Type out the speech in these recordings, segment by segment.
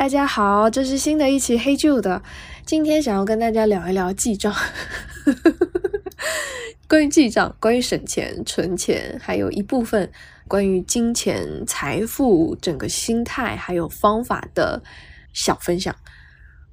大家好，这是新的一期黑旧的。今天想要跟大家聊一聊记账，关于记账，关于省钱、存钱，还有一部分关于金钱、财富整个心态还有方法的小分享。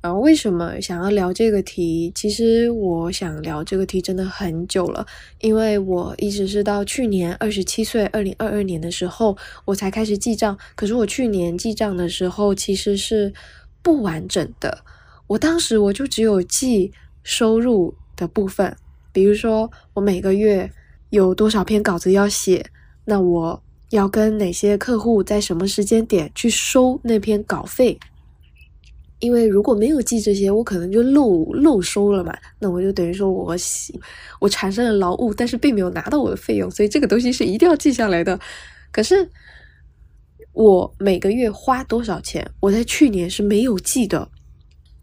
呃，为什么想要聊这个题？其实我想聊这个题真的很久了，因为我一直是到去年二十七岁，二零二二年的时候，我才开始记账。可是我去年记账的时候，其实是不完整的。我当时我就只有记收入的部分，比如说我每个月有多少篇稿子要写，那我要跟哪些客户在什么时间点去收那篇稿费。因为如果没有记这些，我可能就漏漏收了嘛。那我就等于说我我产生了劳务，但是并没有拿到我的费用，所以这个东西是一定要记下来的。可是我每个月花多少钱，我在去年是没有记的，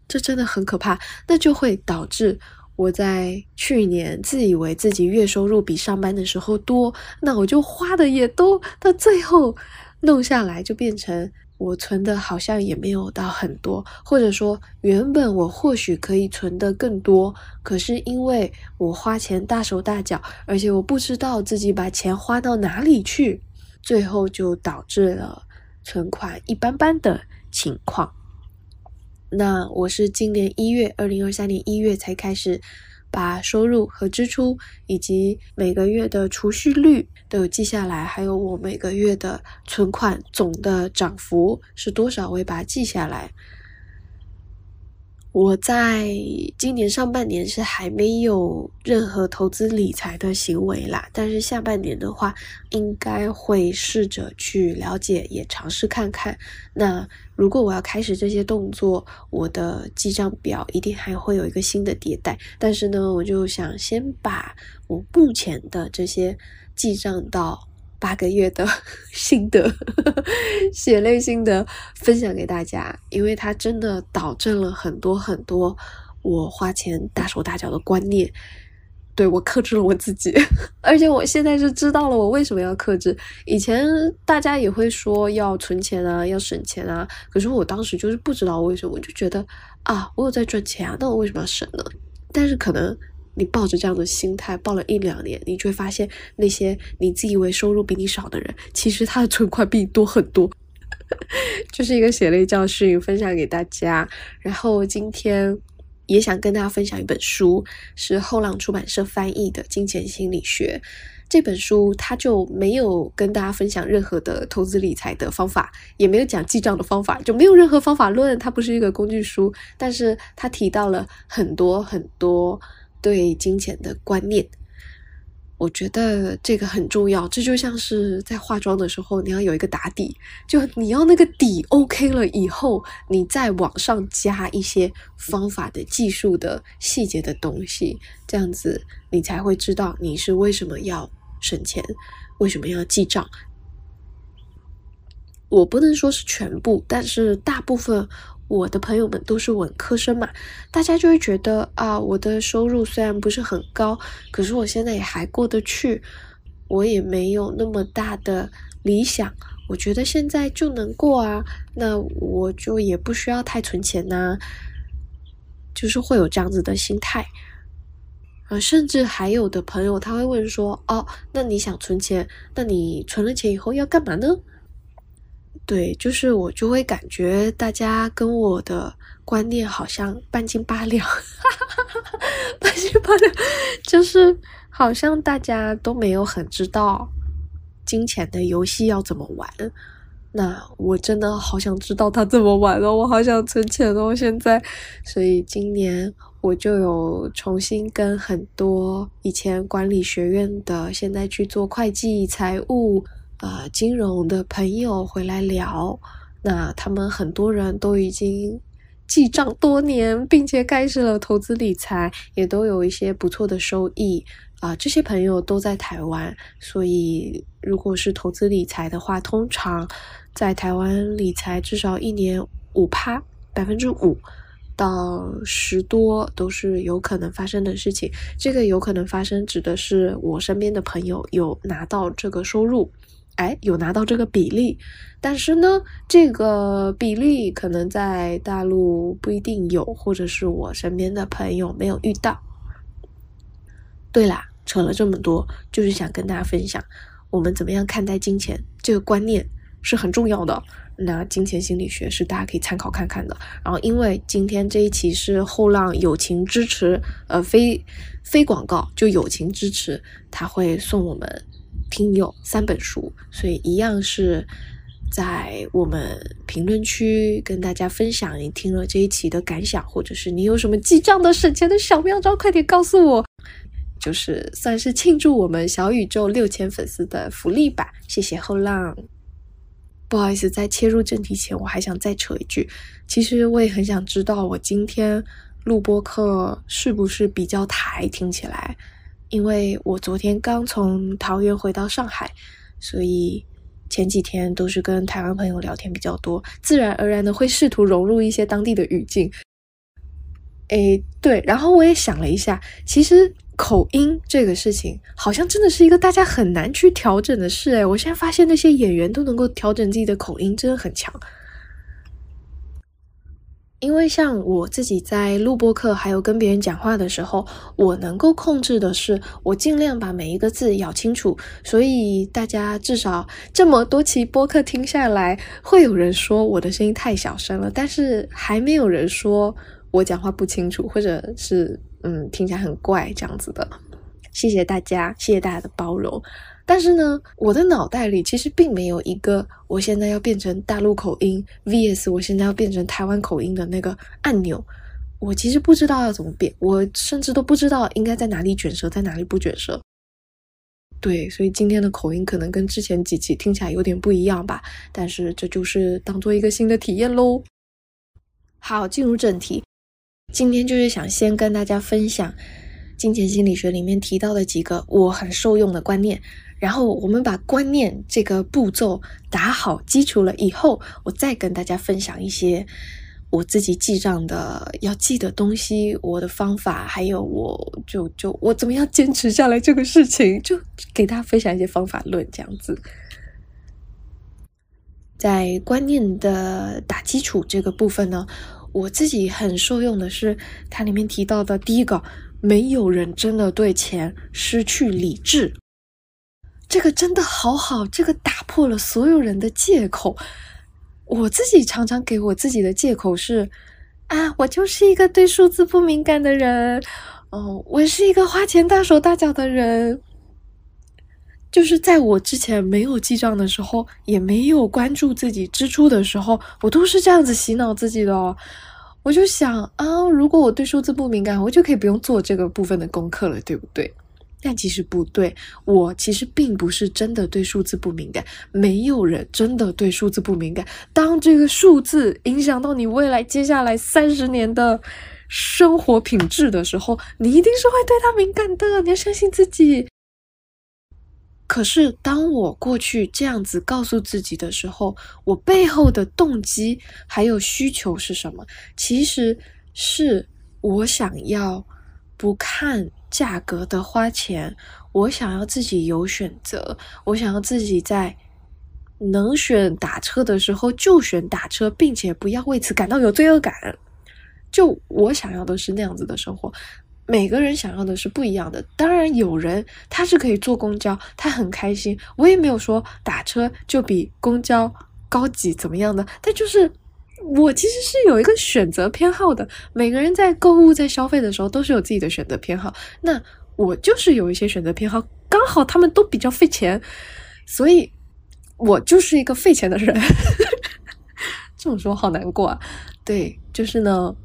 这真的很可怕。那就会导致我在去年自以为自己月收入比上班的时候多，那我就花的也多，到最后弄下来就变成。我存的好像也没有到很多，或者说原本我或许可以存的更多，可是因为我花钱大手大脚，而且我不知道自己把钱花到哪里去，最后就导致了存款一般般的情况。那我是今年一月，二零二三年一月才开始。把收入和支出以及每个月的储蓄率都有记下来，还有我每个月的存款总的涨幅是多少，我也把它记下来。我在今年上半年是还没有任何投资理财的行为啦，但是下半年的话，应该会试着去了解，也尝试看看。那如果我要开始这些动作，我的记账表一定还会有一个新的迭代。但是呢，我就想先把我目前的这些记账到。八个月的 心得，血泪心得分享给大家，因为它真的导正了很多很多我花钱大手大脚的观念。对我克制了我自己，而且我现在是知道了我为什么要克制。以前大家也会说要存钱啊，要省钱啊，可是我当时就是不知道为什么，我就觉得啊，我有在赚钱啊，那我为什么要省呢？但是可能。你抱着这样的心态抱了一两年，你就会发现那些你自以为收入比你少的人，其实他的存款比你多很多。就是一个血泪教训，分享给大家。然后今天也想跟大家分享一本书，是后浪出版社翻译的《金钱心理学》这本书，它就没有跟大家分享任何的投资理财的方法，也没有讲记账的方法，就没有任何方法论。它不是一个工具书，但是它提到了很多很多。对金钱的观念，我觉得这个很重要。这就像是在化妆的时候，你要有一个打底，就你要那个底 OK 了以后，你再往上加一些方法的技术的细节的东西，这样子你才会知道你是为什么要省钱，为什么要记账。我不能说是全部，但是大部分。我的朋友们都是文科生嘛，大家就会觉得啊，我的收入虽然不是很高，可是我现在也还过得去，我也没有那么大的理想，我觉得现在就能过啊，那我就也不需要太存钱呐，就是会有这样子的心态，呃，甚至还有的朋友他会问说，哦，那你想存钱，那你存了钱以后要干嘛呢？对，就是我就会感觉大家跟我的观念好像半斤八两，半斤八两，就是好像大家都没有很知道金钱的游戏要怎么玩。那我真的好想知道他怎么玩哦，我好想存钱哦，现在。所以今年我就有重新跟很多以前管理学院的，现在去做会计、财务。呃，金融的朋友回来聊，那他们很多人都已经记账多年，并且开始了投资理财，也都有一些不错的收益啊。这些朋友都在台湾，所以如果是投资理财的话，通常在台湾理财至少一年五趴，百分之五到十多都是有可能发生的事情。这个有可能发生，指的是我身边的朋友有拿到这个收入。哎，有拿到这个比例，但是呢，这个比例可能在大陆不一定有，或者是我身边的朋友没有遇到。对啦，扯了这么多，就是想跟大家分享，我们怎么样看待金钱这个观念是很重要的。那金钱心理学是大家可以参考看看的。然后，因为今天这一期是后浪友情支持，呃，非非广告，就友情支持，他会送我们。听友三本书，所以一样是在我们评论区跟大家分享你听了这一期的感想，或者是你有什么记账的省钱的小妙招，快点告诉我，就是算是庆祝我们小宇宙六千粉丝的福利吧。谢谢后浪，不好意思，在切入正题前，我还想再扯一句，其实我也很想知道，我今天录播课是不是比较台，听起来。因为我昨天刚从桃园回到上海，所以前几天都是跟台湾朋友聊天比较多，自然而然的会试图融入一些当地的语境。诶，对，然后我也想了一下，其实口音这个事情，好像真的是一个大家很难去调整的事。诶，我现在发现那些演员都能够调整自己的口音，真的很强。因为像我自己在录播课，还有跟别人讲话的时候，我能够控制的是，我尽量把每一个字咬清楚。所以大家至少这么多期播客听下来，会有人说我的声音太小声了，但是还没有人说我讲话不清楚，或者是嗯听起来很怪这样子的。谢谢大家，谢谢大家的包容。但是呢，我的脑袋里其实并没有一个我现在要变成大陆口音 vs 我现在要变成台湾口音的那个按钮。我其实不知道要怎么变，我甚至都不知道应该在哪里卷舌，在哪里不卷舌。对，所以今天的口音可能跟之前几期听起来有点不一样吧。但是这就是当做一个新的体验喽。好，进入正题，今天就是想先跟大家分享金钱心理学里面提到的几个我很受用的观念。然后我们把观念这个步骤打好基础了以后，我再跟大家分享一些我自己记账的要记的东西，我的方法，还有我就就我怎么样坚持下来这个事情，就给大家分享一些方法论这样子。在观念的打基础这个部分呢，我自己很受用的是它里面提到的第一个，没有人真的对钱失去理智。这个真的好好，这个打破了所有人的借口。我自己常常给我自己的借口是：啊，我就是一个对数字不敏感的人，哦，我是一个花钱大手大脚的人。就是在我之前没有记账的时候，也没有关注自己支出的时候，我都是这样子洗脑自己的。哦。我就想啊，如果我对数字不敏感，我就可以不用做这个部分的功课了，对不对？但其实不对，我其实并不是真的对数字不敏感，没有人真的对数字不敏感。当这个数字影响到你未来接下来三十年的生活品质的时候，你一定是会对它敏感的。你要相信自己。可是当我过去这样子告诉自己的时候，我背后的动机还有需求是什么？其实是我想要不看。价格的花钱，我想要自己有选择，我想要自己在能选打车的时候就选打车，并且不要为此感到有罪恶感。就我想要的是那样子的生活，每个人想要的是不一样的。当然，有人他是可以坐公交，他很开心。我也没有说打车就比公交高级怎么样的，但就是。我其实是有一个选择偏好的，每个人在购物、在消费的时候都是有自己的选择偏好。那我就是有一些选择偏好，刚好他们都比较费钱，所以我就是一个费钱的人。这么说好难过啊。对，就是呢，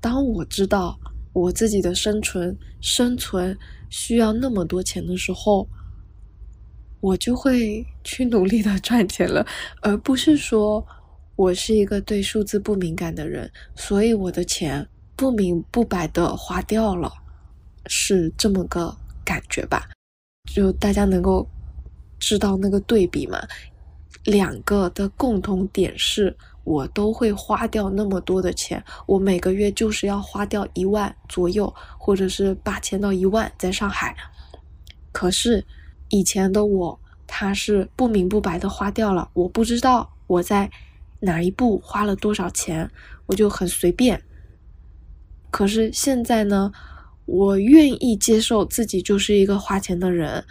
当我知道我自己的生存生存需要那么多钱的时候，我就会去努力的赚钱了，而不是说。我是一个对数字不敏感的人，所以我的钱不明不白的花掉了，是这么个感觉吧？就大家能够知道那个对比吗？两个的共同点是我都会花掉那么多的钱，我每个月就是要花掉一万左右，或者是八千到一万在上海。可是以前的我。它是不明不白的花掉了，我不知道我在哪一步花了多少钱，我就很随便。可是现在呢，我愿意接受自己就是一个花钱的人，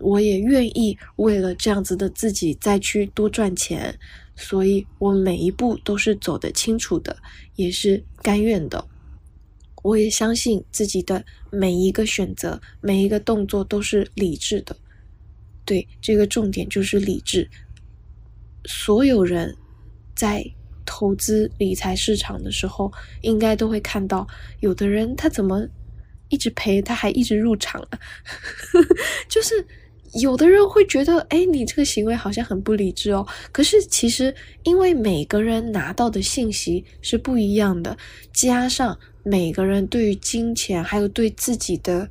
我也愿意为了这样子的自己再去多赚钱，所以我每一步都是走得清楚的，也是甘愿的。我也相信自己的每一个选择、每一个动作都是理智的。对，这个重点就是理智。所有人在投资理财市场的时候，应该都会看到，有的人他怎么一直赔，他还一直入场啊？就是有的人会觉得，哎，你这个行为好像很不理智哦。可是其实，因为每个人拿到的信息是不一样的，加上。每个人对于金钱还有对自己的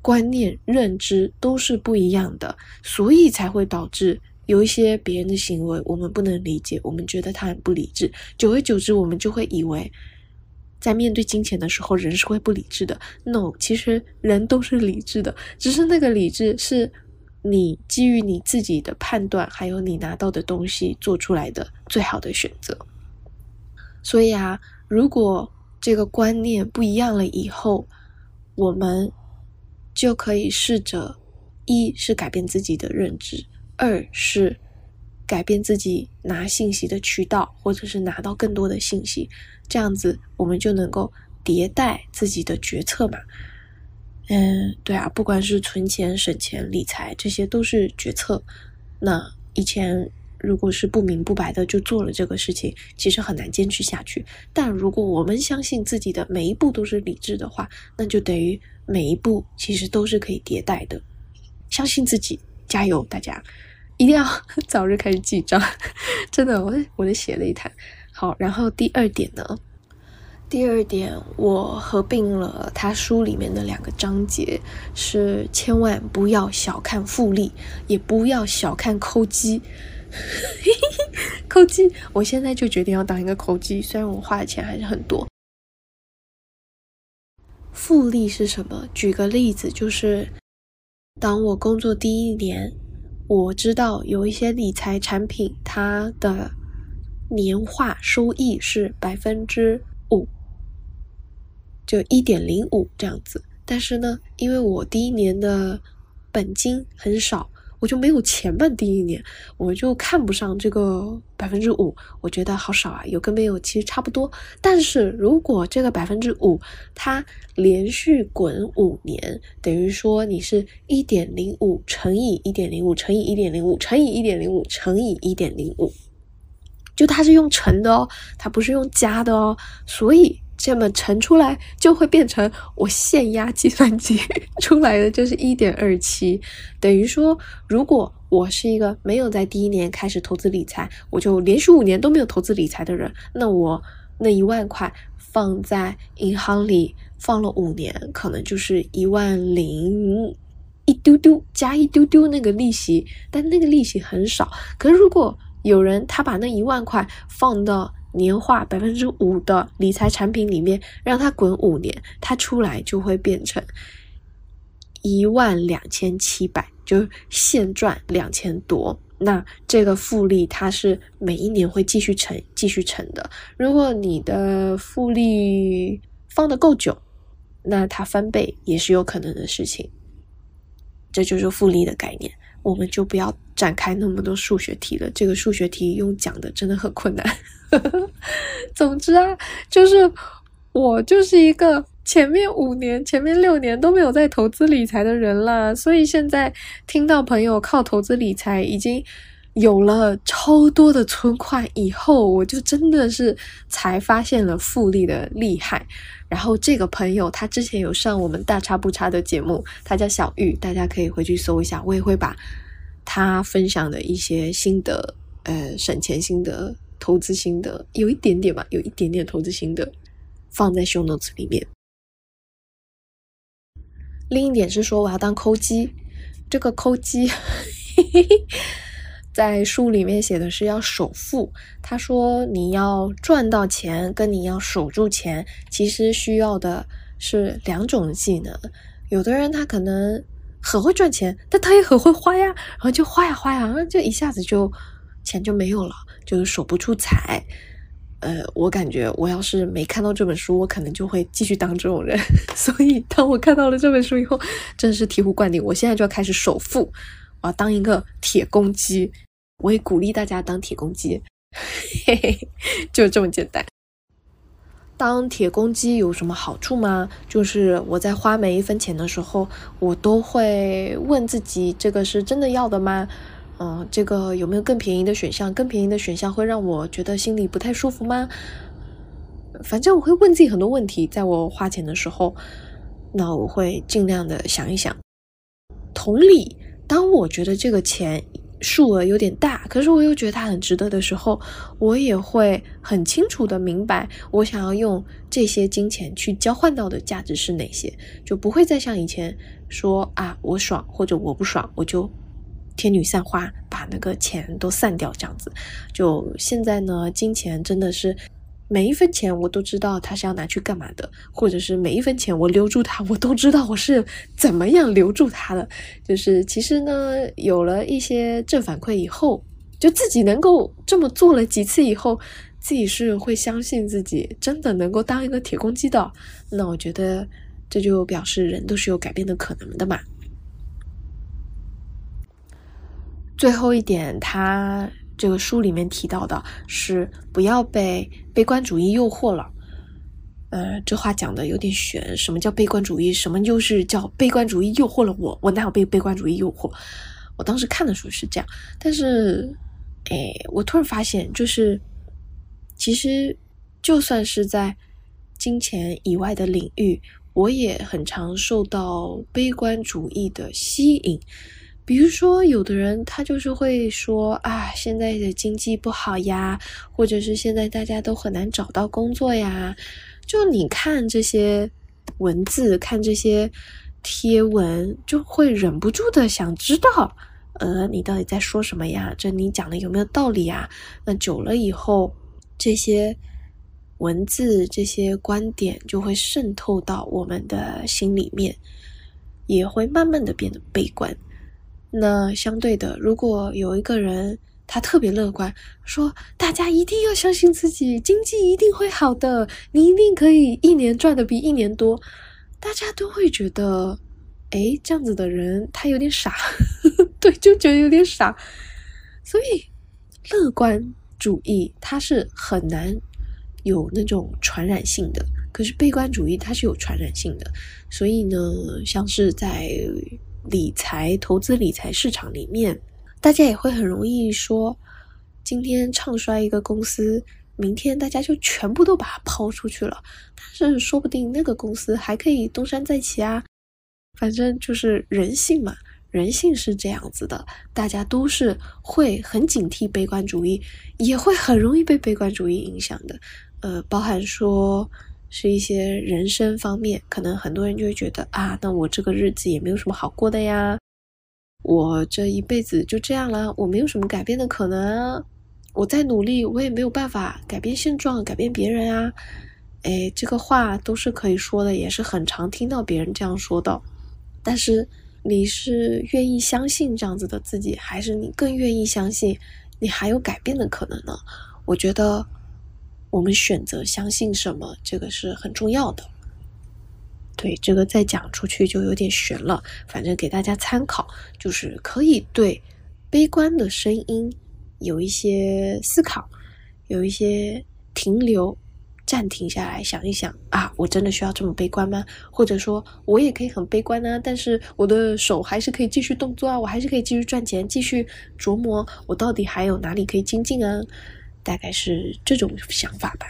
观念认知都是不一样的，所以才会导致有一些别人的行为我们不能理解，我们觉得他很不理智。久而久之，我们就会以为在面对金钱的时候，人是会不理智的。No，其实人都是理智的，只是那个理智是你基于你自己的判断，还有你拿到的东西做出来的最好的选择。所以啊，如果这个观念不一样了以后，我们就可以试着：一是改变自己的认知，二是改变自己拿信息的渠道，或者是拿到更多的信息。这样子，我们就能够迭代自己的决策嘛。嗯，对啊，不管是存钱、省钱、理财，这些都是决策。那以前。如果是不明不白的就做了这个事情，其实很难坚持下去。但如果我们相信自己的每一步都是理智的话，那就等于每一步其实都是可以迭代的。相信自己，加油，大家一定要早日开始记账。真的，我我的血泪谈。好，然后第二点呢？第二点，我合并了他书里面的两个章节，是千万不要小看复利，也不要小看抠机。抠机，我现在就决定要当一个抠机，虽然我花的钱还是很多。复利是什么？举个例子，就是当我工作第一年，我知道有一些理财产品，它的年化收益是百分之五，就一点零五这样子。但是呢，因为我第一年的本金很少。我就没有钱办第一年，我就看不上这个百分之五，我觉得好少啊，有跟没有其实差不多。但是如果这个百分之五它连续滚五年，等于说你是一点零五乘以一点零五乘以一点零五乘以一点零五乘以一点零五，就它是用乘的哦，它不是用加的哦，所以。这么乘出来就会变成我现压计算机 出来的就是一点二七，等于说，如果我是一个没有在第一年开始投资理财，我就连续五年都没有投资理财的人，那我那一万块放在银行里放了五年，可能就是一万零一丢丢加一丢丢那个利息，但那个利息很少。可是如果有人他把那一万块放到年化百分之五的理财产品里面，让它滚五年，它出来就会变成一万两千七百，就现赚两千多。那这个复利它是每一年会继续乘，继续乘的。如果你的复利放的够久，那它翻倍也是有可能的事情。这就是复利的概念。我们就不要展开那么多数学题了，这个数学题用讲的真的很困难。总之啊，就是我就是一个前面五年、前面六年都没有在投资理财的人啦，所以现在听到朋友靠投资理财已经有了超多的存款以后，我就真的是才发现了复利的厉害。然后这个朋友他之前有上我们大差不差的节目，他叫小玉，大家可以回去搜一下，我也会把他分享的一些心得，呃，省钱心得、投资心得，有一点点吧，有一点点投资心得，放在 show notes 里面。另一点是说我要当抠机，这个抠机。在书里面写的是要守富。他说，你要赚到钱，跟你要守住钱，其实需要的是两种技能。有的人他可能很会赚钱，但他也很会花呀，然后就花呀花呀，然后就一下子就钱就没有了，就是守不住财。呃，我感觉我要是没看到这本书，我可能就会继续当这种人。所以当我看到了这本书以后，真是醍醐灌顶。我现在就要开始首富，我要当一个铁公鸡。我也鼓励大家当铁公鸡，嘿嘿，就这么简单。当铁公鸡有什么好处吗？就是我在花每一分钱的时候，我都会问自己：这个是真的要的吗？嗯，这个有没有更便宜的选项？更便宜的选项会让我觉得心里不太舒服吗？反正我会问自己很多问题，在我花钱的时候，那我会尽量的想一想。同理，当我觉得这个钱数额有点大，可是我又觉得它很值得的时候，我也会很清楚的明白，我想要用这些金钱去交换到的价值是哪些，就不会再像以前说啊，我爽或者我不爽，我就。天女散花，把那个钱都散掉，这样子。就现在呢，金钱真的是每一分钱我都知道他是要拿去干嘛的，或者是每一分钱我留住他，我都知道我是怎么样留住他的。就是其实呢，有了一些正反馈以后，就自己能够这么做了几次以后，自己是会相信自己真的能够当一个铁公鸡的。那我觉得这就表示人都是有改变的可能的嘛。最后一点，他这个书里面提到的是不要被悲观主义诱惑了。呃，这话讲的有点悬，什么叫悲观主义？什么又是叫悲观主义诱惑了我？我哪有被悲观主义诱惑？我当时看的时候是这样，但是，哎，我突然发现，就是其实就算是在金钱以外的领域，我也很常受到悲观主义的吸引。比如说，有的人他就是会说啊，现在的经济不好呀，或者是现在大家都很难找到工作呀。就你看这些文字，看这些贴文，就会忍不住的想知道，呃，你到底在说什么呀？这你讲的有没有道理呀？那久了以后，这些文字、这些观点就会渗透到我们的心里面，也会慢慢的变得悲观。那相对的，如果有一个人他特别乐观，说大家一定要相信自己，经济一定会好的，你一定可以一年赚的比一年多，大家都会觉得，哎，这样子的人他有点傻，对，就觉得有点傻。所以，乐观主义它是很难有那种传染性的，可是悲观主义它是有传染性的。所以呢，像是在。理财、投资理财市场里面，大家也会很容易说，今天唱衰一个公司，明天大家就全部都把它抛出去了。但是说不定那个公司还可以东山再起啊！反正就是人性嘛，人性是这样子的，大家都是会很警惕悲观主义，也会很容易被悲观主义影响的。呃，包含说。是一些人生方面，可能很多人就会觉得啊，那我这个日子也没有什么好过的呀，我这一辈子就这样了，我没有什么改变的可能，我再努力，我也没有办法改变现状，改变别人啊。哎，这个话都是可以说的，也是很常听到别人这样说的。但是你是愿意相信这样子的自己，还是你更愿意相信你还有改变的可能呢？我觉得。我们选择相信什么，这个是很重要的。对，这个再讲出去就有点悬了。反正给大家参考，就是可以对悲观的声音有一些思考，有一些停留，暂停下来想一想啊，我真的需要这么悲观吗？或者说，我也可以很悲观啊，但是我的手还是可以继续动作啊，我还是可以继续赚钱，继续琢磨我到底还有哪里可以精进啊。大概是这种想法吧，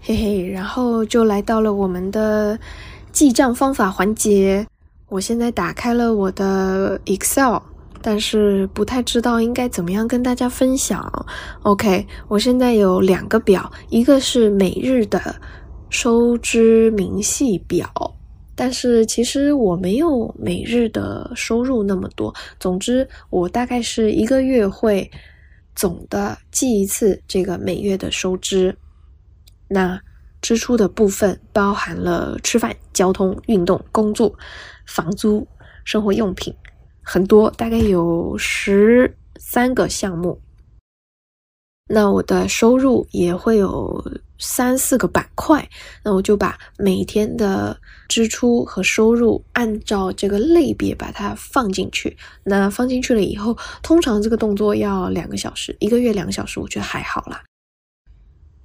嘿嘿，然后就来到了我们的记账方法环节。我现在打开了我的 Excel，但是不太知道应该怎么样跟大家分享。OK，我现在有两个表，一个是每日的收支明细表，但是其实我没有每日的收入那么多。总之，我大概是一个月会。总的记一次这个每月的收支，那支出的部分包含了吃饭、交通、运动、工作、房租，生活用品，很多，大概有十三个项目。那我的收入也会有三四个板块，那我就把每天的支出和收入按照这个类别把它放进去。那放进去了以后，通常这个动作要两个小时，一个月两个小时，我觉得还好啦。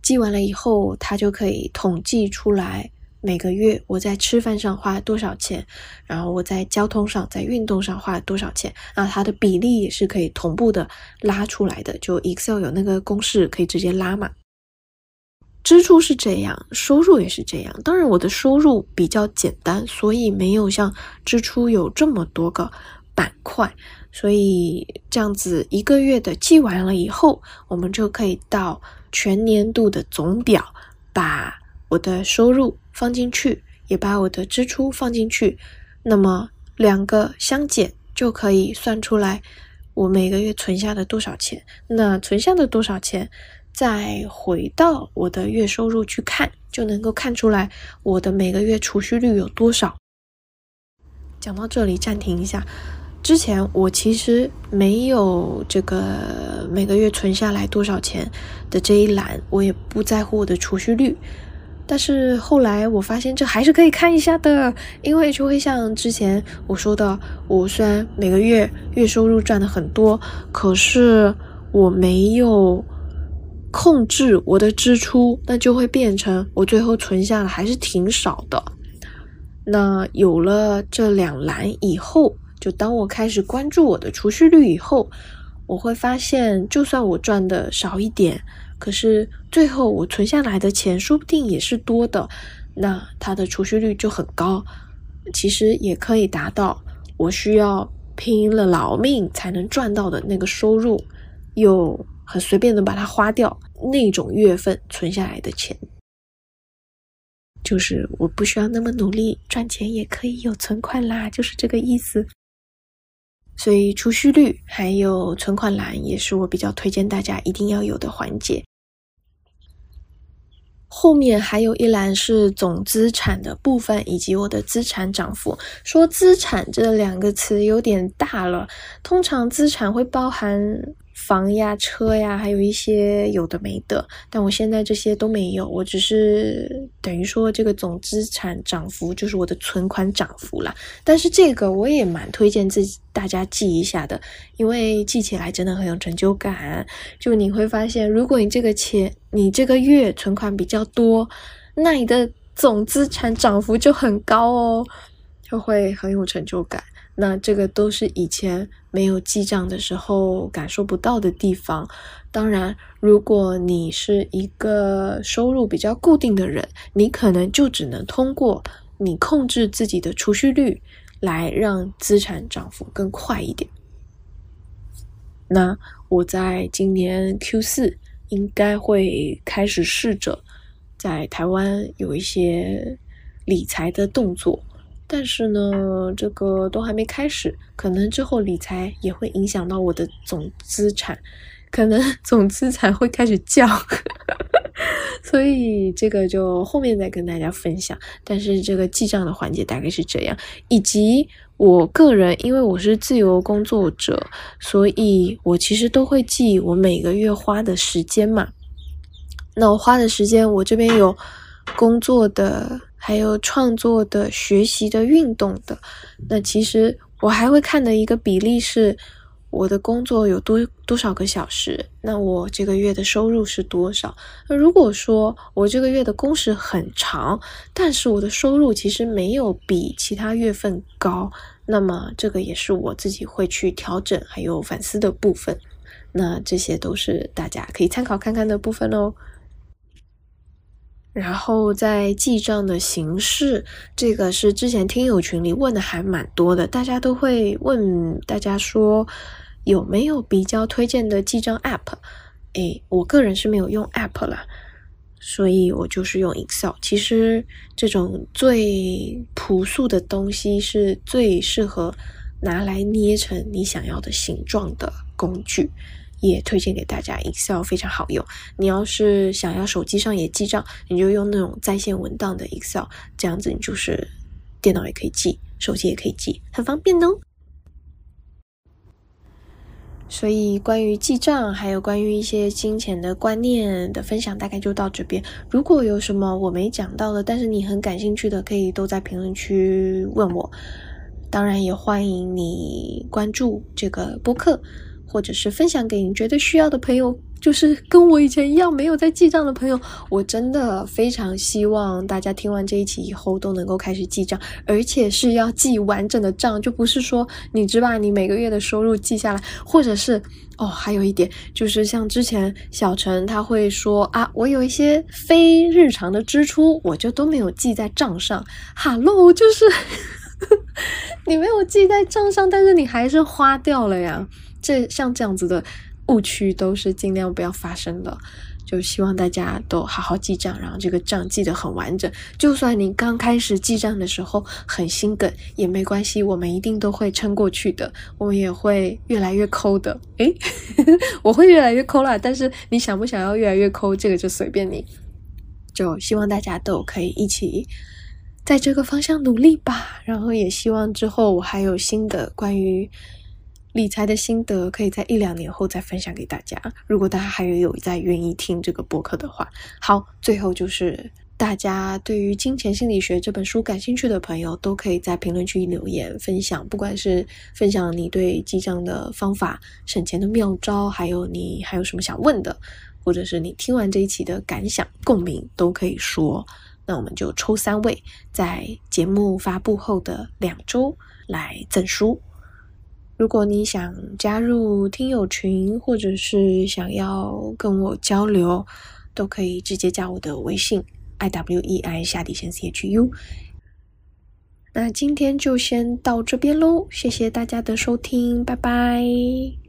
记完了以后，它就可以统计出来。每个月我在吃饭上花多少钱，然后我在交通上、在运动上花了多少钱，那它的比例也是可以同步的拉出来的。就 Excel 有那个公式可以直接拉嘛。支出是这样，收入也是这样。当然我的收入比较简单，所以没有像支出有这么多个板块。所以这样子一个月的记完了以后，我们就可以到全年度的总表，把我的收入。放进去，也把我的支出放进去，那么两个相减就可以算出来我每个月存下的多少钱。那存下的多少钱，再回到我的月收入去看，就能够看出来我的每个月储蓄率有多少。讲到这里暂停一下，之前我其实没有这个每个月存下来多少钱的这一栏，我也不在乎我的储蓄率。但是后来我发现这还是可以看一下的，因为就会像之前我说的，我虽然每个月月收入赚的很多，可是我没有控制我的支出，那就会变成我最后存下的还是挺少的。那有了这两栏以后，就当我开始关注我的储蓄率以后，我会发现，就算我赚的少一点。可是最后我存下来的钱说不定也是多的，那它的储蓄率就很高，其实也可以达到我需要拼了老命才能赚到的那个收入，有很随便的把它花掉那种月份存下来的钱，就是我不需要那么努力赚钱也可以有存款啦，就是这个意思。所以储蓄率还有存款栏也是我比较推荐大家一定要有的环节。后面还有一栏是总资产的部分以及我的资产涨幅。说资产这两个词有点大了，通常资产会包含。房呀、车呀，还有一些有的没的，但我现在这些都没有，我只是等于说这个总资产涨幅就是我的存款涨幅啦。但是这个我也蛮推荐自己大家记一下的，因为记起来真的很有成就感。就你会发现，如果你这个钱你这个月存款比较多，那你的总资产涨幅就很高哦，就会很有成就感。那这个都是以前没有记账的时候感受不到的地方。当然，如果你是一个收入比较固定的人，你可能就只能通过你控制自己的储蓄率来让资产涨幅更快一点。那我在今年 Q 四应该会开始试着在台湾有一些理财的动作。但是呢，这个都还没开始，可能之后理财也会影响到我的总资产，可能 总资产会开始降，所以这个就后面再跟大家分享。但是这个记账的环节大概是这样，以及我个人，因为我是自由工作者，所以我其实都会记我每个月花的时间嘛。那我花的时间，我这边有工作的。还有创作的、学习的、运动的，那其实我还会看的一个比例是，我的工作有多多少个小时，那我这个月的收入是多少？那如果说我这个月的工时很长，但是我的收入其实没有比其他月份高，那么这个也是我自己会去调整还有反思的部分。那这些都是大家可以参考看看的部分哦。然后在记账的形式，这个是之前听友群里问的还蛮多的，大家都会问大家说有没有比较推荐的记账 App？哎，我个人是没有用 App 啦，所以我就是用 Excel。其实这种最朴素的东西是最适合拿来捏成你想要的形状的工具。也推荐给大家，Excel 非常好用。你要是想要手机上也记账，你就用那种在线文档的 Excel，这样子你就是电脑也可以记，手机也可以记，很方便哦。所以，关于记账，还有关于一些金钱的观念的分享，大概就到这边。如果有什么我没讲到的，但是你很感兴趣的，可以都在评论区问我。当然，也欢迎你关注这个播客。或者是分享给你觉得需要的朋友，就是跟我以前一样没有在记账的朋友，我真的非常希望大家听完这一期以后都能够开始记账，而且是要记完整的账，就不是说你只把你每个月的收入记下来，或者是哦，还有一点就是像之前小陈他会说啊，我有一些非日常的支出，我就都没有记在账上。哈喽，就是 你没有记在账上，但是你还是花掉了呀。这像这样子的误区都是尽量不要发生的，就希望大家都好好记账，然后这个账记得很完整。就算你刚开始记账的时候很心梗也没关系，我们一定都会撑过去的，我们也会越来越抠的。诶，我会越来越抠啦，但是你想不想要越来越抠，这个就随便你。就希望大家都可以一起在这个方向努力吧，然后也希望之后我还有新的关于。理财的心得可以在一两年后再分享给大家。如果大家还有在愿意听这个播客的话，好，最后就是大家对于《金钱心理学》这本书感兴趣的朋友，都可以在评论区留言分享。不管是分享你对记账的方法、省钱的妙招，还有你还有什么想问的，或者是你听完这一期的感想、共鸣，都可以说。那我们就抽三位，在节目发布后的两周来赠书。如果你想加入听友群，或者是想要跟我交流，都可以直接加我的微信 i w e i 下底线 c h u。那今天就先到这边喽，谢谢大家的收听，拜拜。